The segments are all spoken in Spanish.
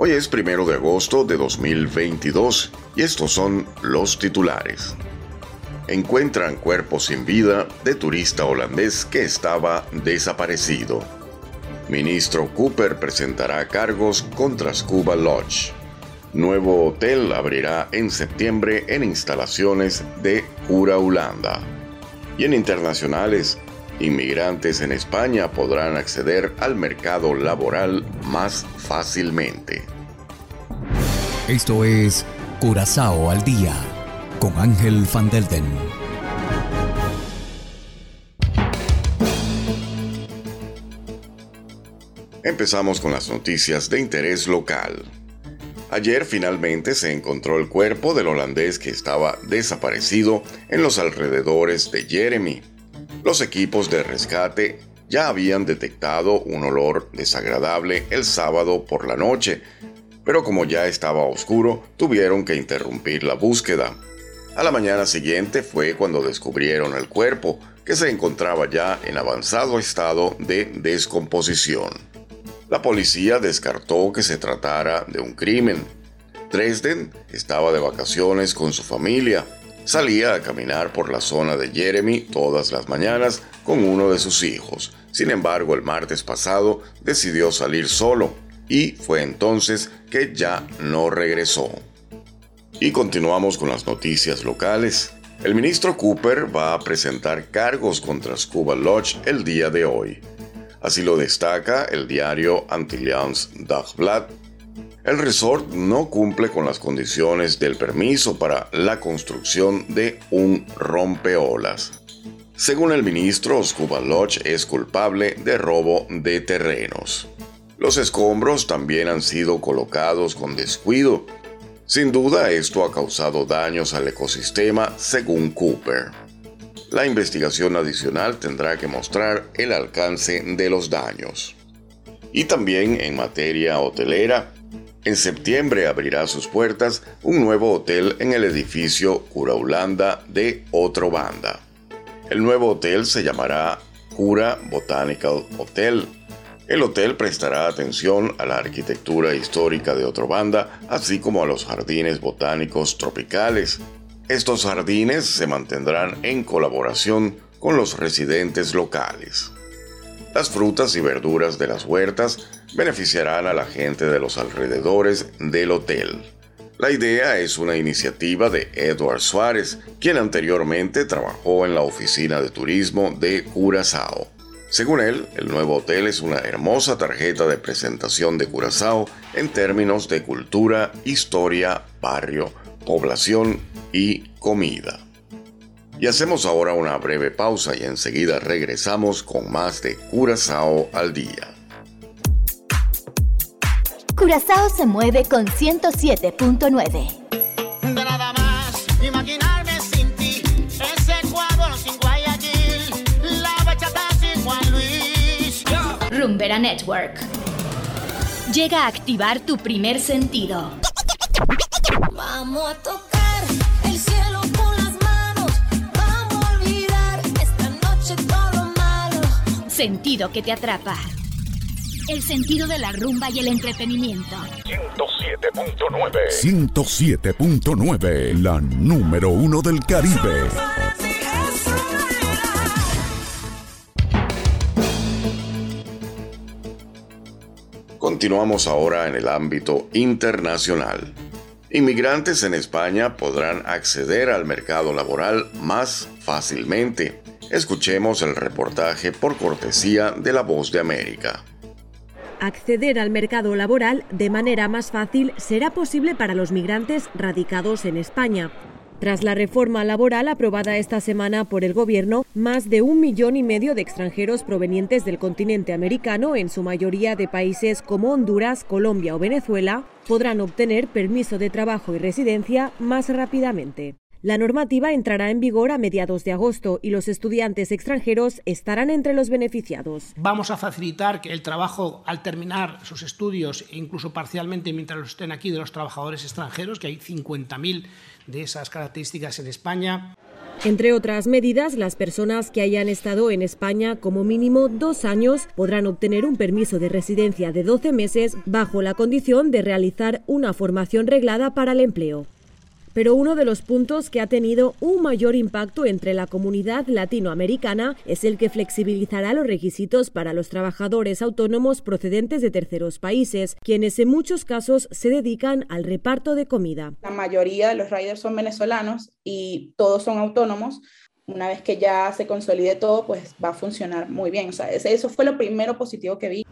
Hoy es primero de agosto de 2022 y estos son los titulares. Encuentran cuerpo sin vida de turista holandés que estaba desaparecido. Ministro Cooper presentará cargos contra Scuba Lodge. Nuevo hotel abrirá en septiembre en instalaciones de Cura Holanda. Y en internacionales, inmigrantes en España podrán acceder al mercado laboral más fácilmente. Esto es Curazao al día con Ángel Van Delden. Empezamos con las noticias de interés local. Ayer finalmente se encontró el cuerpo del holandés que estaba desaparecido en los alrededores de Jeremy, los equipos de rescate ya habían detectado un olor desagradable el sábado por la noche, pero como ya estaba oscuro, tuvieron que interrumpir la búsqueda. A la mañana siguiente fue cuando descubrieron el cuerpo, que se encontraba ya en avanzado estado de descomposición. La policía descartó que se tratara de un crimen. Dresden estaba de vacaciones con su familia salía a caminar por la zona de Jeremy todas las mañanas con uno de sus hijos. Sin embargo, el martes pasado decidió salir solo y fue entonces que ya no regresó. Y continuamos con las noticias locales. El ministro Cooper va a presentar cargos contra Scuba Lodge el día de hoy. Así lo destaca el diario Antillians Dagblad el resort no cumple con las condiciones del permiso para la construcción de un rompeolas. Según el ministro, Scuba Lodge es culpable de robo de terrenos. Los escombros también han sido colocados con descuido. Sin duda, esto ha causado daños al ecosistema, según Cooper. La investigación adicional tendrá que mostrar el alcance de los daños. Y también en materia hotelera, en septiembre abrirá sus puertas un nuevo hotel en el edificio Cura Holanda de Otro Banda. El nuevo hotel se llamará Cura Botanical Hotel. El hotel prestará atención a la arquitectura histórica de Otro Banda, así como a los jardines botánicos tropicales. Estos jardines se mantendrán en colaboración con los residentes locales. Las frutas y verduras de las huertas beneficiarán a la gente de los alrededores del hotel. La idea es una iniciativa de Edward Suárez, quien anteriormente trabajó en la oficina de turismo de Curazao. Según él, el nuevo hotel es una hermosa tarjeta de presentación de Curazao en términos de cultura, historia, barrio, población y comida. Y hacemos ahora una breve pausa y enseguida regresamos con más de Curazao al día. Curazao se mueve con 107.9. De nada más imaginarme sin ti, ese cuadro sin Guayaquil, la bachata sin Juan Luis. Rumbera Network. Llega a activar tu primer sentido. Vamos a tocar Sentido que te atrapa. El sentido de la rumba y el entretenimiento. 107.9. 107.9, la número uno del Caribe. Continuamos ahora en el ámbito internacional. Inmigrantes en España podrán acceder al mercado laboral más fácilmente. Escuchemos el reportaje por cortesía de La Voz de América. Acceder al mercado laboral de manera más fácil será posible para los migrantes radicados en España. Tras la reforma laboral aprobada esta semana por el Gobierno, más de un millón y medio de extranjeros provenientes del continente americano, en su mayoría de países como Honduras, Colombia o Venezuela, podrán obtener permiso de trabajo y residencia más rápidamente. La normativa entrará en vigor a mediados de agosto y los estudiantes extranjeros estarán entre los beneficiados. Vamos a facilitar que el trabajo al terminar sus estudios, e incluso parcialmente mientras los estén aquí, de los trabajadores extranjeros, que hay 50.000 de esas características en España. Entre otras medidas, las personas que hayan estado en España como mínimo dos años podrán obtener un permiso de residencia de 12 meses bajo la condición de realizar una formación reglada para el empleo pero uno de los puntos que ha tenido un mayor impacto entre la comunidad latinoamericana es el que flexibilizará los requisitos para los trabajadores autónomos procedentes de terceros países, quienes en muchos casos se dedican al reparto de comida. La mayoría de los riders son venezolanos y todos son autónomos, una vez que ya se consolide todo, pues va a funcionar muy bien. O sea, eso fue lo primero positivo que vi.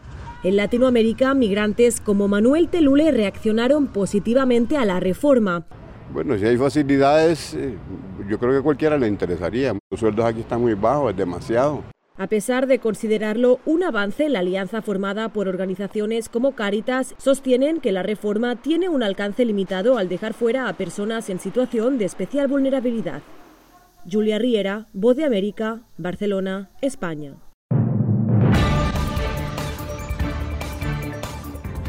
En Latinoamérica, migrantes como Manuel Telule reaccionaron positivamente a la reforma. Bueno, si hay facilidades, eh, yo creo que a cualquiera le interesaría. Los sueldos aquí están muy bajos, es demasiado. A pesar de considerarlo un avance, la alianza formada por organizaciones como Caritas sostienen que la reforma tiene un alcance limitado al dejar fuera a personas en situación de especial vulnerabilidad. Julia Riera, Voz de América, Barcelona, España.